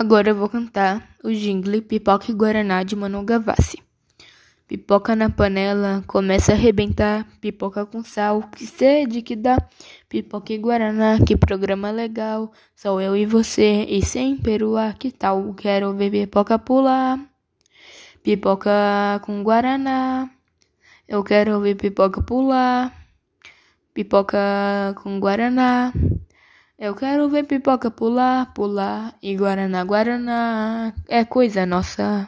Agora eu vou cantar o jingle Pipoca e Guaraná de Manu Gavassi. Pipoca na panela, começa a arrebentar. Pipoca com sal, que sede que dá. Pipoca e Guaraná, que programa legal. Sou eu e você, e sem peruá, que tal? Quero ver pipoca pular. Pipoca com Guaraná, eu quero ver pipoca pular. Pipoca com Guaraná. Eu quero ver pipoca pular, pular e Guaraná, Guaraná é coisa nossa.